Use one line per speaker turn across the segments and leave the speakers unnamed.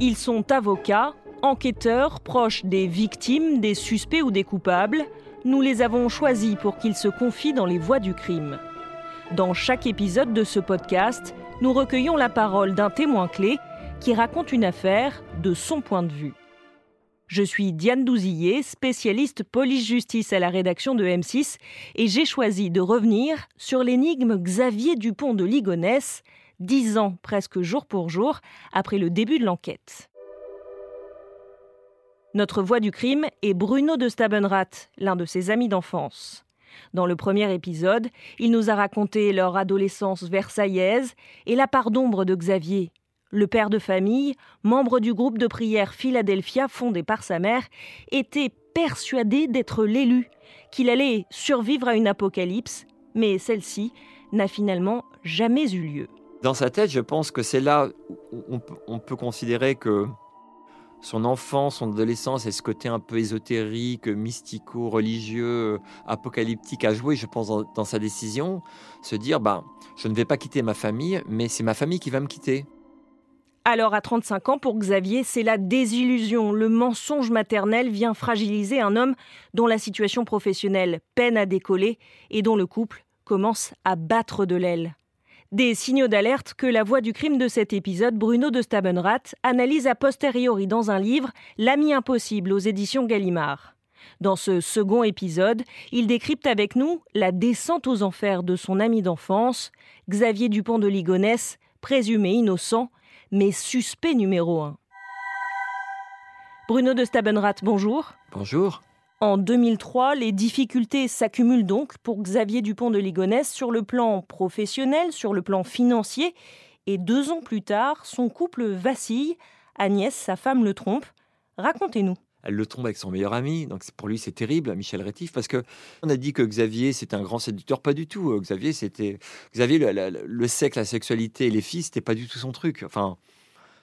Ils sont avocats, enquêteurs, proches des victimes, des suspects ou des coupables. Nous les avons choisis pour qu'ils se confient dans les voies du crime. Dans chaque épisode de ce podcast, nous recueillons la parole d'un témoin clé qui raconte une affaire de son point de vue. Je suis Diane Douzillet, spécialiste police-justice à la rédaction de M6, et j'ai choisi de revenir sur l'énigme Xavier Dupont de Ligonnès, dix ans presque jour pour jour après le début de l'enquête. Notre voix du crime est Bruno de Stabenrath, l'un de ses amis d'enfance. Dans le premier épisode, il nous a raconté leur adolescence versaillaise et la part d'ombre de Xavier, le père de famille, membre du groupe de prière Philadelphia fondé par sa mère, était persuadé d'être l'élu, qu'il allait survivre à une apocalypse, mais celle-ci n'a finalement jamais eu lieu.
Dans sa tête, je pense que c'est là où on peut considérer que son enfance, son adolescence et ce côté un peu ésotérique, mystico, religieux, apocalyptique a joué, je pense, dans, sa décision. Se dire, ben, je ne vais pas quitter ma famille, mais c'est ma famille qui va me quitter.
Alors à 35 ans, pour Xavier, c'est la désillusion, le mensonge maternel vient fragiliser un homme dont la situation professionnelle peine à décoller et dont le couple commence à battre de l'aile. Des signaux d'alerte que la voix du crime de cet épisode, Bruno de Stabenrath, analyse a posteriori dans un livre, L'ami impossible aux éditions Gallimard. Dans ce second épisode, il décrypte avec nous la descente aux enfers de son ami d'enfance, Xavier Dupont de Ligonnès, présumé innocent, mais suspect numéro un. Bruno de Stabenrath, bonjour.
Bonjour.
En 2003, les difficultés s'accumulent donc pour Xavier Dupont de Ligonnès sur le plan professionnel, sur le plan financier, et deux ans plus tard, son couple vacille. Agnès, sa femme, le trompe. Racontez-nous.
Elle le trompe avec son meilleur ami, donc pour lui c'est terrible, Michel Rétif, parce que on a dit que Xavier c'était un grand séducteur, pas du tout. Xavier c'était Xavier le, le sexe, la sexualité les filles c'était pas du tout son truc. Enfin,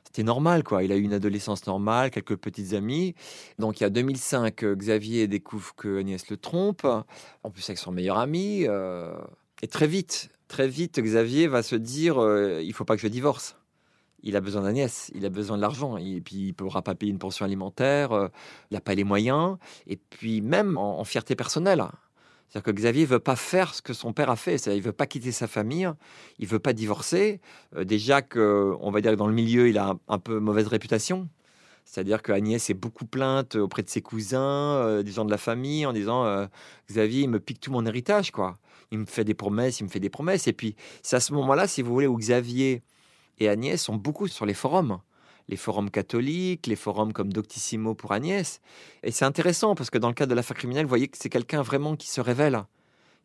c'était normal, quoi. Il a eu une adolescence normale, quelques petites amies. Donc, il y a 2005, euh, Xavier découvre que Agnès le trompe, en plus avec son meilleur ami. Euh, et très vite, très vite, Xavier va se dire euh, il faut pas que je divorce. Il a besoin d'Agnès, il a besoin de l'argent, et puis il ne pourra pas payer une pension alimentaire, il n'a pas les moyens, et puis même en fierté personnelle. C'est-à-dire que Xavier veut pas faire ce que son père a fait. Il il veut pas quitter sa famille, il veut pas divorcer. Euh, déjà que, on va dire que dans le milieu, il a un, peu mauvaise réputation. C'est-à-dire que Agnès est beaucoup plainte auprès de ses cousins, euh, des gens de la famille, en disant euh, Xavier, il me pique tout mon héritage, quoi. Il me fait des promesses, il me fait des promesses. Et puis, c'est à ce moment-là, si vous voulez, où Xavier et Agnès sont beaucoup sur les forums les forums catholiques, les forums comme Doctissimo pour Agnès. Et c'est intéressant parce que dans le cas de l'affaire criminelle, vous voyez que c'est quelqu'un vraiment qui se révèle,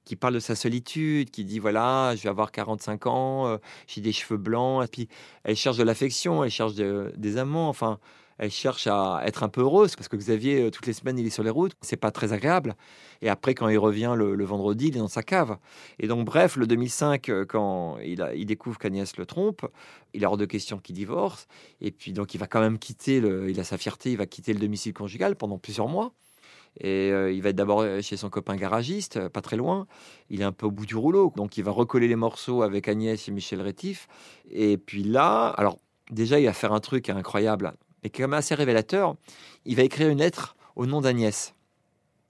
qui parle de sa solitude, qui dit voilà, je vais avoir 45 ans, euh, j'ai des cheveux blancs, et puis elle cherche de l'affection, elle cherche des amants, enfin elle cherche à être un peu heureuse parce que Xavier, euh, toutes les semaines, il est sur les routes. C'est pas très agréable. Et après, quand il revient le, vendredi, il est dans sa cave. Et donc, bref, le 2005, euh, quand il, découvre qu'Agnès le trompe, il est hors de question qu'il divorce. Et puis, donc, il va quand même quitter, le, il a sa fierté, il va quitter le domicile conjugal pendant plusieurs mois. Et euh, il va être d'abord chez son copain garagiste, pas très loin. Il est un peu au bout du rouleau. Donc il va recoller les morceaux avec Agnès et Michel Rétif. Et puis là, alors déjà, il va faire un truc incroyable mais qui est quand même assez révélateur. Il va écrire une lettre au nom d'Agnès.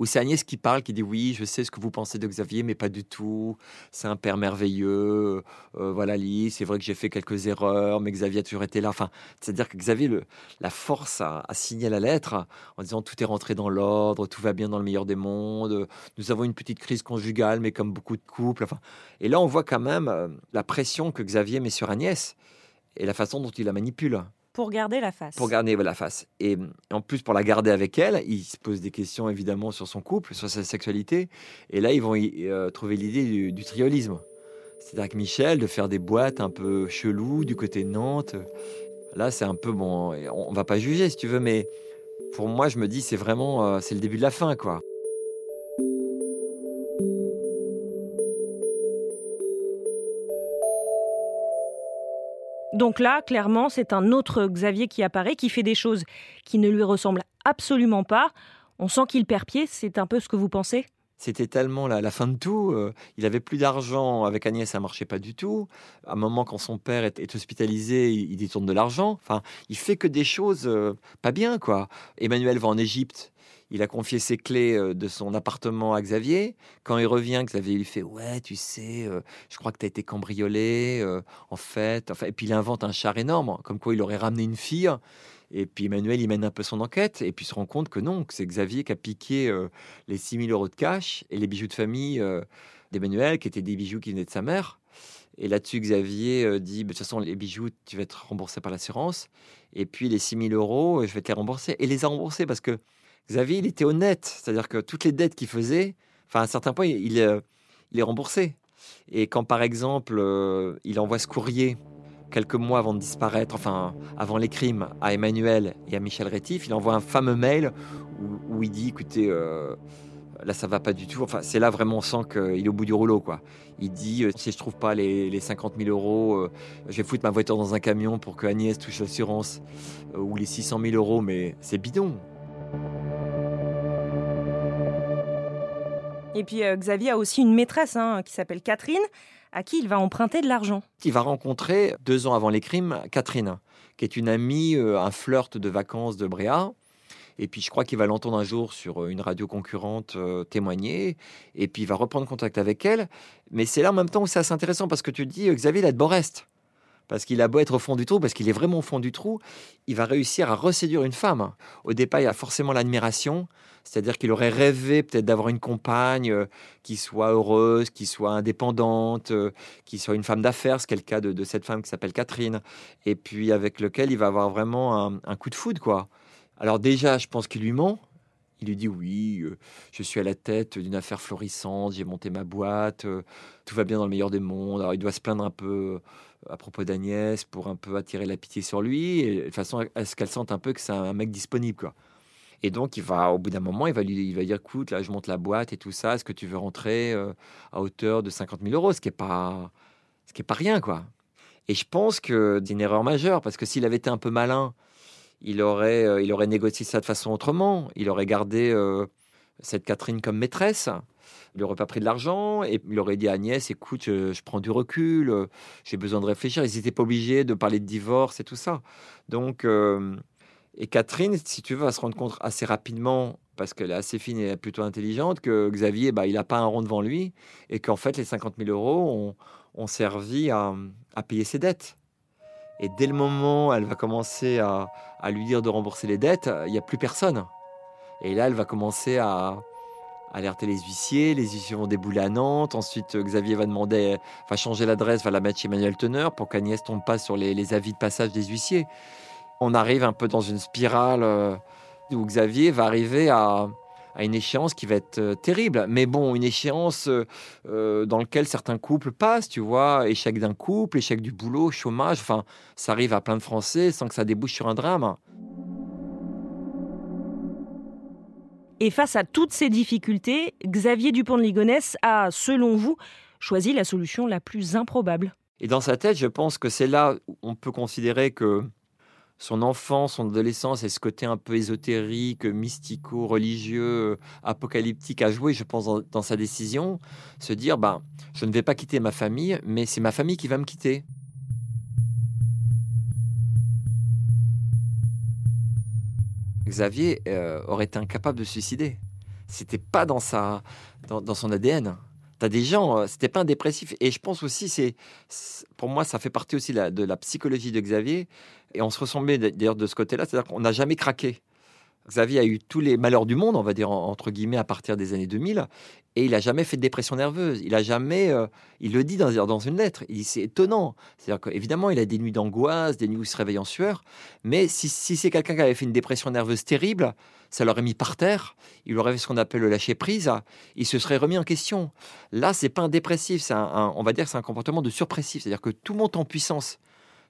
Où c'est Agnès qui parle, qui dit oui, je sais ce que vous pensez de Xavier, mais pas du tout. C'est un père merveilleux. Euh, voilà, Lise, c'est vrai que j'ai fait quelques erreurs, mais Xavier a toujours été là. Enfin, c'est-à-dire que Xavier, le, la force à, signer la lettre en disant tout est rentré dans l'ordre, tout va bien dans le meilleur des mondes. Nous avons une petite crise conjugale, mais comme beaucoup de couples. Enfin, et là, on voit quand même euh, la pression que Xavier met sur Agnès et la façon dont il la manipule.
Pour garder la face.
Pour garder la face. Et en plus, pour la garder avec elle, il se pose des questions évidemment sur son couple, sur sa sexualité. Et là, ils vont euh, trouver l'idée du, triolisme. C'est-à-dire que Michel, de faire des boîtes un peu cheloues du côté de Nantes. Là, c'est un peu bon. On va pas juger si tu veux, mais pour moi, je me dis, c'est vraiment, euh, c'est le début de la fin, quoi.
Donc là, clairement, c'est un autre Xavier qui apparaît, qui fait des choses qui ne lui ressemblent absolument pas. On sent qu'il perd pied, c'est un peu ce que vous pensez?
C'était tellement la, la, fin de tout. Euh, il avait plus d'argent. Avec Agnès, ça marchait pas du tout. À un moment, quand son père est, hospitalisé, il, détourne de l'argent. Enfin, il fait que des choses euh, pas bien, quoi. Emmanuel va en Égypte. Il a confié ses clés euh, de son appartement à Xavier. Quand il revient, Xavier lui fait Ouais, tu sais, je crois que tu as été cambriolé, en fait. Enfin, et puis il invente un char énorme, comme quoi il aurait ramené une fille. Et puis Emmanuel, il mène un peu son enquête et puis se rend compte que non, que c'est Xavier qui a piqué euh, les 6 000 euros de cash et les bijoux de famille euh, d'Emmanuel, qui étaient des bijoux qui venaient de sa mère. Et là-dessus, Xavier euh, dit, bah, de toute façon, les bijoux, tu vas être remboursé par l'assurance. Et puis les 6 000 euros, je vais te les rembourser. Et les a remboursés parce que Xavier, il était honnête. C'est-à-dire que toutes les dettes qu'il faisait, enfin, à un certain point, il, il, il les remboursait. Et quand, par exemple, il envoie ce courrier quelques mois avant de disparaître, enfin avant les crimes, à Emmanuel et à Michel Rétif, il envoie un fameux mail où, il dit écoutez, euh, là ça va pas du tout. Enfin, c'est là vraiment on sent qu'il est au bout du rouleau, quoi. Il dit euh, si je trouve pas les, les 50 000 euros, euh, je vais foutre ma voiture dans un camion pour que Agnès touche l'assurance ou les 600 000 euros, mais c'est bidon.
Et puis Xavier a aussi une maîtresse hein, qui s'appelle Catherine à qui il va emprunter de l'argent.
Il va rencontrer, deux ans avant les crimes, Catherine, qui est une amie, euh, un flirt de vacances de Bréa. Et puis je crois qu'il va l'entendre un jour sur euh, une radio concurrente euh, témoigner. Et puis il va reprendre contact avec elle. Mais c'est là en même temps où c'est assez intéressant parce que tu dis, Xavier, il a de beau reste. Parce qu'il a beau être au fond du trou, parce qu'il est vraiment au fond du trou, il va réussir à reséduire une femme. Au départ, il y a forcément l'admiration, c'est-à-dire qu'il aurait rêvé peut-être d'avoir une compagne euh, qui soit heureuse, qui soit indépendante, euh, qui soit une femme d'affaires, ce qui est le cas de, cette femme qui s'appelle Catherine, et puis avec lequel il va avoir vraiment un, coup de foudre, quoi. Alors déjà, je pense qu'il lui ment, il lui dit oui, euh, je suis à la tête d'une affaire florissante, j'ai monté ma boîte, tout va bien dans le meilleur des mondes. Alors il doit se plaindre un peu à propos d'Agnès pour un peu attirer la pitié sur lui, et de façon à ce qu'elle sente un peu que c'est un mec disponible, quoi. Et donc, il va, au bout d'un moment, il va lui il va dire écoute, là, je monte la boîte et tout ça. Est-ce que tu veux rentrer euh, à hauteur de 50 000 euros Ce qui n'est pas, ce pas rien, quoi. Et je pense que c'est une erreur majeure parce que s'il avait été un peu malin, il aurait, euh, il aurait négocié ça de façon autrement. Il aurait gardé euh, cette Catherine comme maîtresse. Il n'aurait pas pris de l'argent et il aurait dit à Agnès écoute, je, prends du recul, j'ai besoin de réfléchir. Ils n'étaient pas obligés de parler de divorce et tout ça. Donc, et Catherine, si tu veux, va se rendre compte assez rapidement, parce qu'elle est assez fine et plutôt intelligente, que Xavier, bah, il n'a pas un rond devant lui, et qu'en fait, les 50 000 euros ont, servi à, payer ses dettes. Et dès le moment où elle va commencer à, lui dire de rembourser les dettes, il n'y a plus personne. Et là, elle va commencer à, alerter les huissiers. Les huissiers vont débouler à Nantes. Ensuite, Xavier va demander, va changer l'adresse, va la mettre chez Emmanuel Teneur pour qu'Agnès tombe pas sur les, avis de passage des huissiers on arrive un peu dans une spirale euh, où Xavier va arriver à, une échéance qui va être euh, terrible. Mais bon, une échéance euh, dans laquelle certains couples passent, tu vois, échec d'un couple, échec du boulot, chômage, enfin, ça arrive à plein de Français sans que ça débouche sur un drame.
Et face à toutes ces difficultés, Xavier Dupont de Ligonnès a, selon vous, choisi la solution la plus improbable.
Et dans sa tête, je pense que c'est là où on peut considérer que son enfance, son adolescence et ce côté un peu ésotérique, mystico, religieux, apocalyptique à jouer, je pense, dans, sa décision, se dire, ben, je ne vais pas quitter ma famille, mais c'est ma famille qui va me quitter. Xavier euh, aurait été incapable de se suicider. C'était pas dans sa, dans, son ADN. T'as des gens, euh, c'était pas un dépressif. Et je pense aussi, c'est, pour moi, ça fait partie aussi de la psychologie de Xavier. Et on se ressemblait d'ailleurs de ce côté-là, c'est-à-dire qu'on n'a jamais craqué. Xavier a eu tous les malheurs du monde, on va dire entre guillemets, à partir des années 2000, et il n'a jamais fait de dépression nerveuse. Il a jamais, euh, il le dit dans, une lettre. Il c'est étonnant. C'est-à-dire qu'évidemment, il a des nuits d'angoisse, des nuits où il se réveille en sueur, mais si, c'est quelqu'un qui avait fait une dépression nerveuse terrible, ça l'aurait mis par terre. Il aurait fait ce qu'on appelle le lâcher prise. Il se serait remis en question. Là, c'est pas un dépressif, c'est on va dire, c'est un comportement de surpressif. C'est-à-dire que tout monte en puissance.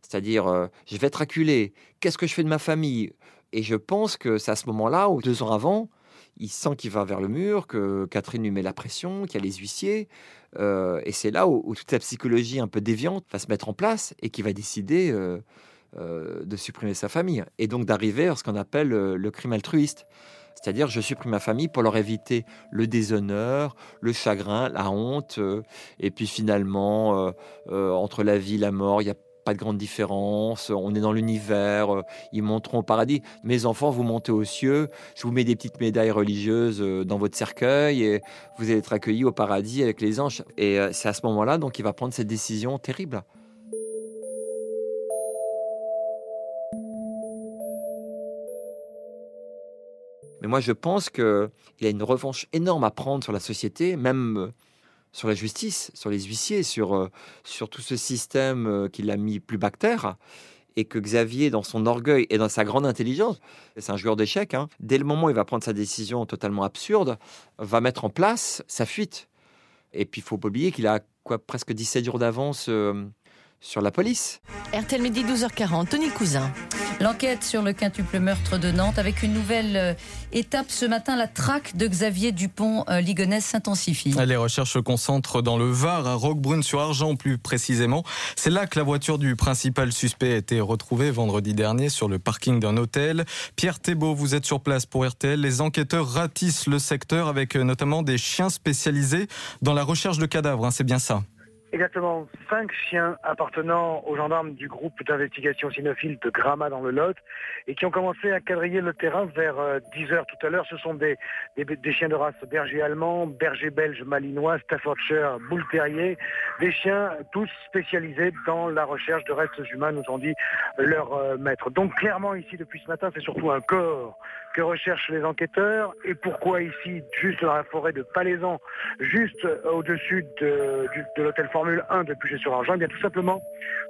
C'est-à-dire, euh, je vais être acculé, qu'est-ce que je fais de ma famille? Et je pense que c'est à ce moment-là, ou deux ans avant, il sent qu'il va vers le mur, que Catherine lui met la pression, qu'il y a les huissiers. Euh, et c'est là où, toute la psychologie un peu déviante va se mettre en place et qui va décider euh, de supprimer sa famille. Et donc d'arriver à ce qu'on appelle le crime altruiste. C'est-à-dire, je supprime ma famille pour leur éviter le déshonneur, le chagrin, la honte. Euh, et puis finalement, euh, euh, entre la vie et la mort, il n'y a pas de grande différence. On est dans l'univers. Ils monteront au paradis. Mes enfants, vous montez aux cieux. Je vous mets des petites médailles religieuses dans votre cercueil et vous allez être accueillis au paradis avec les anges. Et c'est à ce moment-là donc il va prendre cette décision terrible. Mais moi, je pense qu'il y a une revanche énorme à prendre sur la société, même euh, sur la justice, sur les huissiers, sur, euh, sur tout ce système euh, qu'il a mis plus bactère. Et que Xavier, dans son orgueil et dans sa grande intelligence, c'est un joueur d'échecs, hein, dès le moment où il va prendre sa décision totalement absurde, va mettre en place sa fuite. Et puis, il faut pas oublier qu'il a quoi, presque 17 jours d'avance sur la police.
RTL Midi 12h40, Tony Cousin. L'enquête sur le quintuple meurtre de Nantes avec une nouvelle euh, étape ce matin, la traque de Xavier Dupont-Ligonnès euh, s'intensifie.
Les recherches se concentrent dans le Var, à Roquebrune-sur-Argent plus précisément. C'est là que la voiture du principal suspect a été retrouvée vendredi dernier sur le parking d'un hôtel. Pierre Thébault, vous êtes sur place pour RTL. Les enquêteurs ratissent le secteur avec euh, notamment des chiens spécialisés dans la recherche de cadavres, hein, c'est bien ça
Exactement. Cinq chiens appartenant aux gendarmes du groupe d'investigation cynophile de Gramma dans le Lot et qui ont commencé à quadriller le terrain vers 10 euh, tout à l'heure. Ce sont des, chiens de race berger allemand, berger belge malinois, Staffordshire, boule terrier, des chiens tous spécialisés dans la recherche de restes humains, nous ont dit leurs euh, maîtres. Donc clairement ici depuis ce matin, c'est surtout un corps que recherchent les enquêteurs et pourquoi ici, juste dans la forêt de Palaisan, juste au-dessus de, de l'hôtel Formule 1 de Puget-sur-Argent, eh bien tout simplement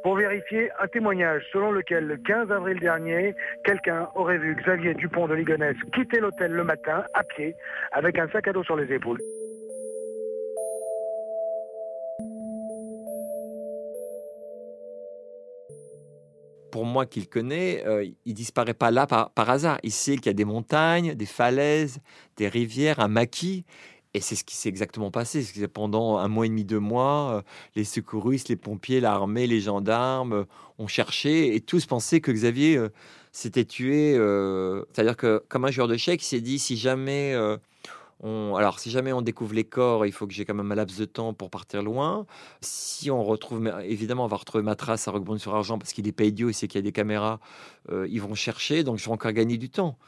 pour vérifier un témoignage selon lequel le 15 avril dernier, quelqu'un aurait vu Xavier Dupont de Ligonnès quitter l'hôtel le matin à pied avec un sac à dos sur les épaules.
Moi qu'il connaît, euh, il disparaît pas là par, hasard. Il sait qu'il y a des montagnes, des falaises, des rivières, un maquis. Et c'est ce qui s'est exactement passé. Pendant un mois et demi, deux mois, euh, les secouristes, les pompiers, l'armée, les gendarmes euh, ont cherché et tous pensaient que Xavier s'était tué. C'est-à-dire que, comme un joueur de chèque, il s'est dit si jamais alors, si jamais on découvre les corps, il faut que j'ai quand même un laps de temps pour partir loin. Si on retrouve, évidemment, on va retrouver ma trace à Roquebrune-sur-Argent parce qu'il n'est pas idiot, il sait qu'il y a des caméras. Euh, ils vont chercher, donc je vais encore gagner du temps.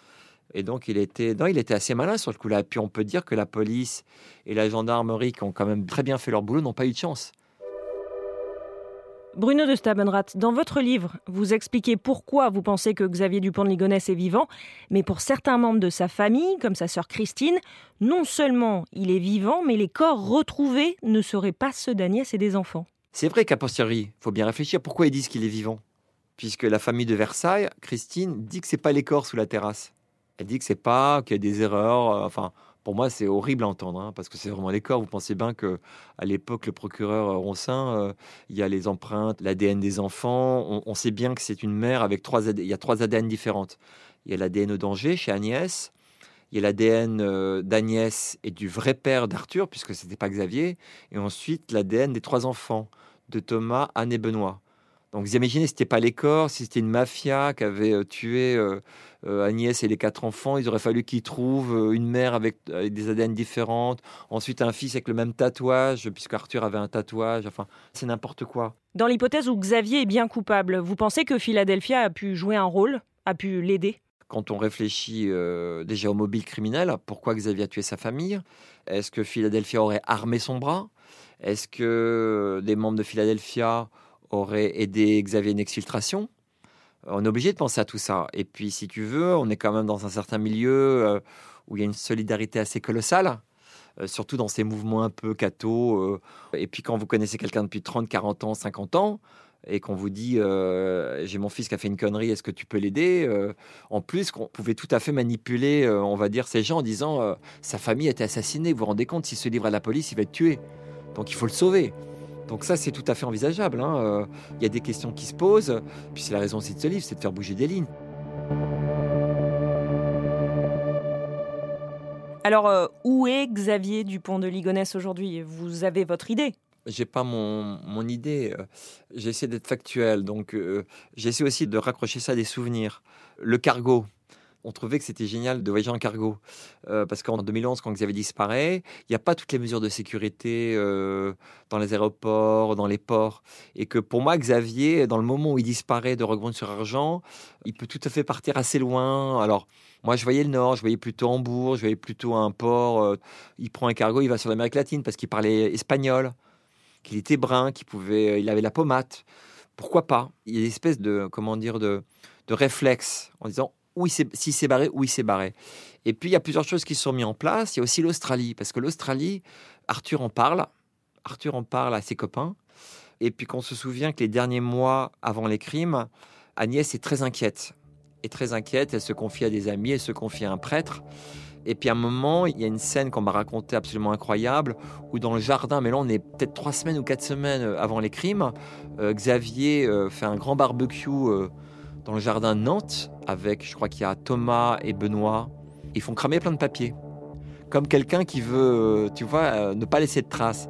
Et donc, il était, non, il était assez malin sur le coup-là. Puis, on peut dire que la police et la gendarmerie, qui ont quand même très bien fait leur boulot, n'ont pas eu de chance.
Bruno de Stabenrath, dans votre livre, vous expliquez pourquoi vous pensez que Xavier Dupont de Ligonnès est vivant, mais pour certains membres de sa famille, comme sa sœur Christine, non seulement il est vivant, mais les corps retrouvés ne seraient pas ceux d'Agnès et des enfants.
C'est vrai qu'à posteriori, il faut bien réfléchir pourquoi ils disent qu'il est vivant. Puisque la famille de Versailles, Christine, dit que c'est pas les corps sous la terrasse. Elle dit que c'est pas, qu'il y a des erreurs, euh, enfin, pour moi, c'est horrible à entendre, hein, parce que c'est vraiment des corps. Vous pensez bien que à l'époque, le procureur euh, Ronsin, euh, il y a les empreintes, l'ADN des enfants. On, sait bien que c'est une mère avec trois ADN. Il y a trois ADN différentes. Il y a l'ADN au danger chez Agnès. Il y a l'ADN euh, d'Agnès et du vrai père d'Arthur, puisque c'était pas Xavier. Et ensuite, l'ADN des trois enfants de Thomas, Anne et Benoît. Donc vous imaginez, c'était pas les corps, si c'était une mafia qui avait euh, tué euh, euh, Agnès et les quatre enfants, il aurait fallu qu'ils trouvent une mère avec, des ADN différentes, ensuite un fils avec le même tatouage, puisque Arthur avait un tatouage, enfin, c'est n'importe quoi.
Dans l'hypothèse où Xavier est bien coupable, vous pensez que Philadelphia a pu jouer un rôle, a pu l'aider?
Quand on réfléchit déjà au mobile criminel, pourquoi Xavier a tué sa famille? Est-ce que Philadelphia aurait armé son bras? Est-ce que des membres de Philadelphia aurait aidé Xavier une exfiltration. On est obligé de penser à tout ça. Et puis, si tu veux, on est quand même dans un certain milieu euh, où il y a une solidarité assez colossale, euh, surtout dans ces mouvements un peu cathos. Euh. et puis, quand vous connaissez quelqu'un depuis 30, 40 ans, 50 ans, et qu'on vous dit j'ai mon fils qui a fait une connerie, est-ce que tu peux l'aider? En plus, qu'on pouvait tout à fait manipuler, on va dire, ces gens en disant sa famille a été assassinée. Vous vous rendez compte, s'il se livre à la police, il va être tué. Donc il faut le sauver. Donc ça, c'est tout à fait envisageable. Hein. Euh, il y a des questions qui se posent. Puis c'est la raison aussi de ce livre, c'est de faire bouger des lignes.
Alors, euh, où est Xavier Dupont de Ligonnès aujourd'hui? Vous avez votre idée?
J'ai pas mon, mon idée. Euh, j'essaie d'être factuel. Donc, j'essaie aussi de raccrocher ça à des souvenirs. Le cargo. On trouvait que c'était génial de voyager en cargo. Euh, parce qu'en 2011, quand Xavier disparaît, il n'y a pas toutes les mesures de sécurité euh, dans les aéroports, dans les ports. Et que pour moi, Xavier, dans le moment où il disparaît de Roquebrune sur Argent, il peut tout à fait partir assez loin. Alors, moi, je voyais le nord, je voyais plutôt Hambourg, je voyais plutôt un port. Euh, il prend un cargo, il va sur l'Amérique latine parce qu'il parlait espagnol, qu'il était brun, qu'il pouvait, il avait la pommade. Pourquoi pas? Il y a une espèce de, comment dire, de, de réflexe en disant où il s'il s'est barré, où il s'est barré. Et puis, il y a plusieurs choses qui sont mises en place. Il y a aussi l'Australie, parce que l'Australie, Arthur en parle. Arthur en parle à ses copains. Et puis, qu'on se souvient que les derniers mois avant les crimes, Agnès est très inquiète. Est très inquiète. Elle se confie à des amis, elle se confie à un prêtre. Et puis à un moment, il y a une scène qu'on m'a racontée absolument incroyable, où dans le jardin, mais là on est peut-être trois semaines ou quatre semaines avant les crimes, euh, Xavier euh, fait un grand barbecue euh, dans le jardin de Nantes avec, je crois qu'il y a Thomas et Benoît. Ils font cramer plein de papiers. Comme quelqu'un qui veut, tu vois, euh, ne pas laisser de traces.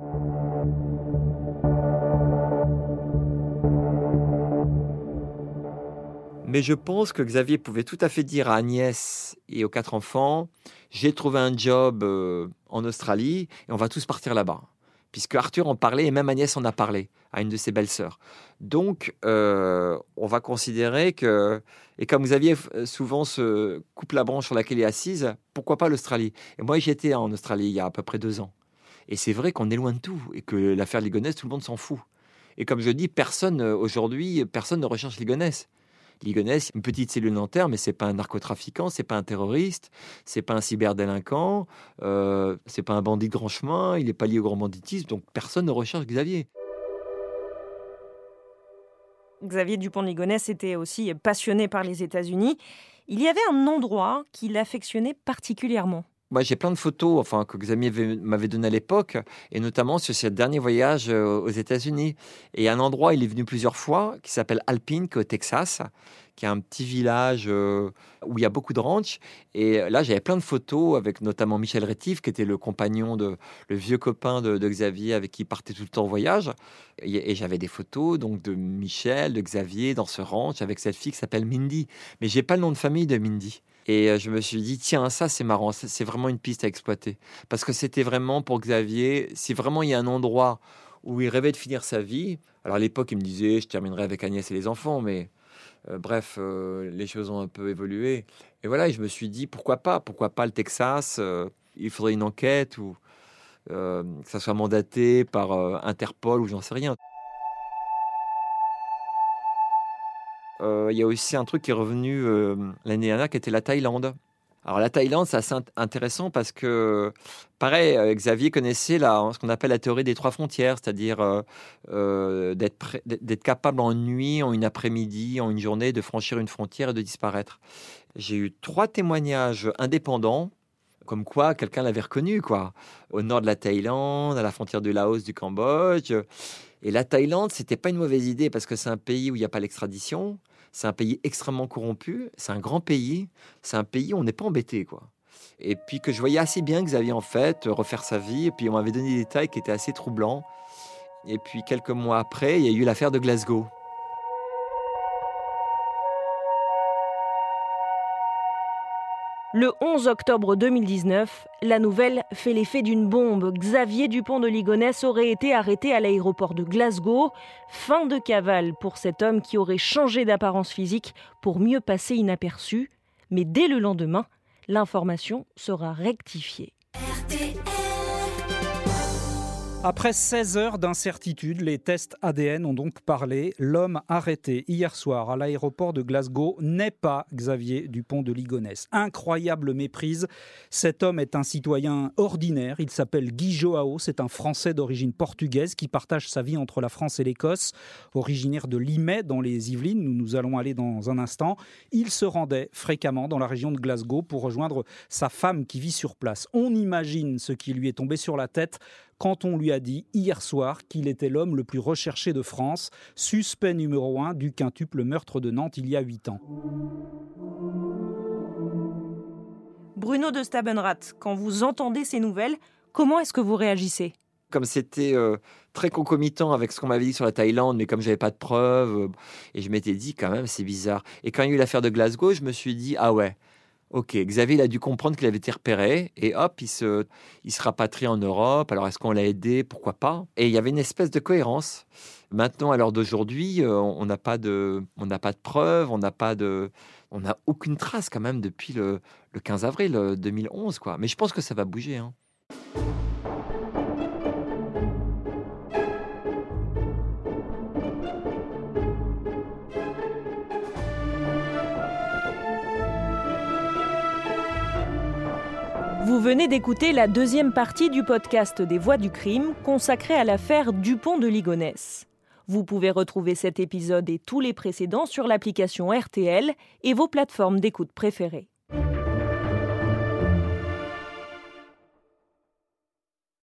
Mais je pense que Xavier pouvait tout à fait dire à Agnès et aux quatre enfants, j'ai trouvé un job euh, en Australie et on va tous partir là-bas puisque Arthur en parlait et même Agnès en a parlé à une de ses belles-sœurs. Donc, euh, on va considérer que, et comme vous aviez souvent ce coupe la branche sur laquelle il est assise, pourquoi pas l'Australie? Et moi, j'étais en Australie il y a à peu près deux ans. Et c'est vrai qu'on est loin de tout et que l'affaire Ligonès, tout le monde s'en fout. Et comme je dis, personne euh, aujourd'hui, personne ne recherche Ligonès. Ligonès, une petite cellule dentaire, mais c'est pas un narcotrafiquant, c'est pas un terroriste, c'est pas un cyberdélinquant, euh, c'est pas un bandit de grand chemin, il n'est pas lié au grand banditisme, donc personne ne recherche Xavier.
Xavier Dupont-Ligonnès était aussi passionné par les États-Unis. Il y avait un endroit qu'il affectionnait particulièrement.
Moi, j'ai plein de photos enfin, que Xavier m'avait donné à l'époque, et notamment sur ce dernier voyage euh, aux États-Unis. Et un endroit, il est venu plusieurs fois, qui s'appelle Alpine, au Texas, qui est un petit village euh, où il y a beaucoup de ranch. Et là, j'avais plein de photos avec notamment Michel Rétif, qui était le compagnon de le vieux copain de, Xavier, avec qui il partait tout le temps en voyage. Et, et j'avais des photos donc de Michel, de Xavier dans ce ranch avec cette fille qui s'appelle Mindy. Mais j'ai pas le nom de famille de Mindy. Et euh, je me suis dit, tiens, ça c'est marrant, c'est vraiment une piste à exploiter. Parce que c'était vraiment pour Xavier, si vraiment il y a un endroit où il rêvait de finir sa vie, alors à l'époque il me disait, je terminerai avec Agnès et les enfants, mais euh, bref, euh, les choses ont un peu évolué. Et voilà, je me suis dit, pourquoi pas Pourquoi pas le Texas Il faudrait une enquête ou que ça soit mandaté par Interpol ou j'en sais rien. Il y a aussi un truc qui est revenu euh, l'année dernière qui était la Thaïlande. Alors la Thaïlande, c'est assez intéressant parce que, pareil, euh, Xavier connaissait ce qu'on appelle la théorie des trois frontières, c'est-à-dire d'être capable en nuit, en une après-midi, en une journée, de franchir une frontière et de disparaître. J'ai eu trois témoignages indépendants, comme quoi quelqu'un l'avait reconnu, quoi, au nord de la Thaïlande, à la frontière du Laos, du Cambodge. Et la Thaïlande, c'était pas une mauvaise idée parce que c'est un pays où il n'y a pas l'extradition, c'est un pays extrêmement corrompu, c'est un grand pays, c'est un pays où on n'est pas embêté, quoi. Et puis que je voyais assez bien Xavier en fait refaire sa vie, et puis on m'avait donné des détails qui étaient assez troublants. Et puis quelques mois après, il y a eu l'affaire de Glasgow.
Le 11 octobre 2019, la nouvelle fait l'effet d'une bombe. Xavier Dupont de Ligonnès aurait été arrêté à l'aéroport de Glasgow. Fin de cavale pour cet homme qui aurait changé d'apparence physique pour mieux passer inaperçu. Mais dès le lendemain, l'information sera rectifiée.
Après 16 heures d'incertitude, les tests ADN ont donc parlé. L'homme arrêté hier soir à l'aéroport de Glasgow n'est pas Xavier Dupont de Ligonnès. Incroyable méprise. Cet homme est un citoyen ordinaire. Il s'appelle Guy Joao. C'est un Français d'origine portugaise qui partage sa vie entre la France et l'Écosse. Originaire de Limay dans les Yvelines, où nous allons aller dans un instant. Il se rendait fréquemment dans la région de Glasgow pour rejoindre sa femme qui vit sur place. On imagine ce qui lui est tombé sur la tête quand on lui a dit hier soir qu'il était l'homme le plus recherché de France, suspect numéro un du quintuple meurtre de Nantes il y a huit ans.
Bruno de Stabenrath, quand vous entendez ces nouvelles, comment est-ce que vous réagissez?
Comme c'était euh, très concomitant avec ce qu'on m'avait dit sur la Thaïlande, mais comme j'avais pas de preuves, euh, et je m'étais dit quand même c'est bizarre. Et quand il y a eu l'affaire de Glasgow, je me suis dit ah ouais, Ok, Xavier a dû comprendre qu'il avait été repéré et hop, il se, il rapatrie en Europe. Alors est-ce qu'on l'a aidé? Pourquoi pas? Et il y avait une espèce de cohérence. Maintenant, à l'heure d'aujourd'hui, euh, on n'a pas de, pas de preuves, on n'a pas de, on n'a aucune trace quand même depuis le, 15 avril 2011, quoi. Mais je pense que ça va bouger. Hein.
Venez d'écouter la deuxième partie du podcast des Voix du crime consacrée à l'affaire Dupont de Ligonnès. Vous pouvez retrouver cet épisode et tous les précédents sur l'application RTL et vos plateformes d'écoute préférées.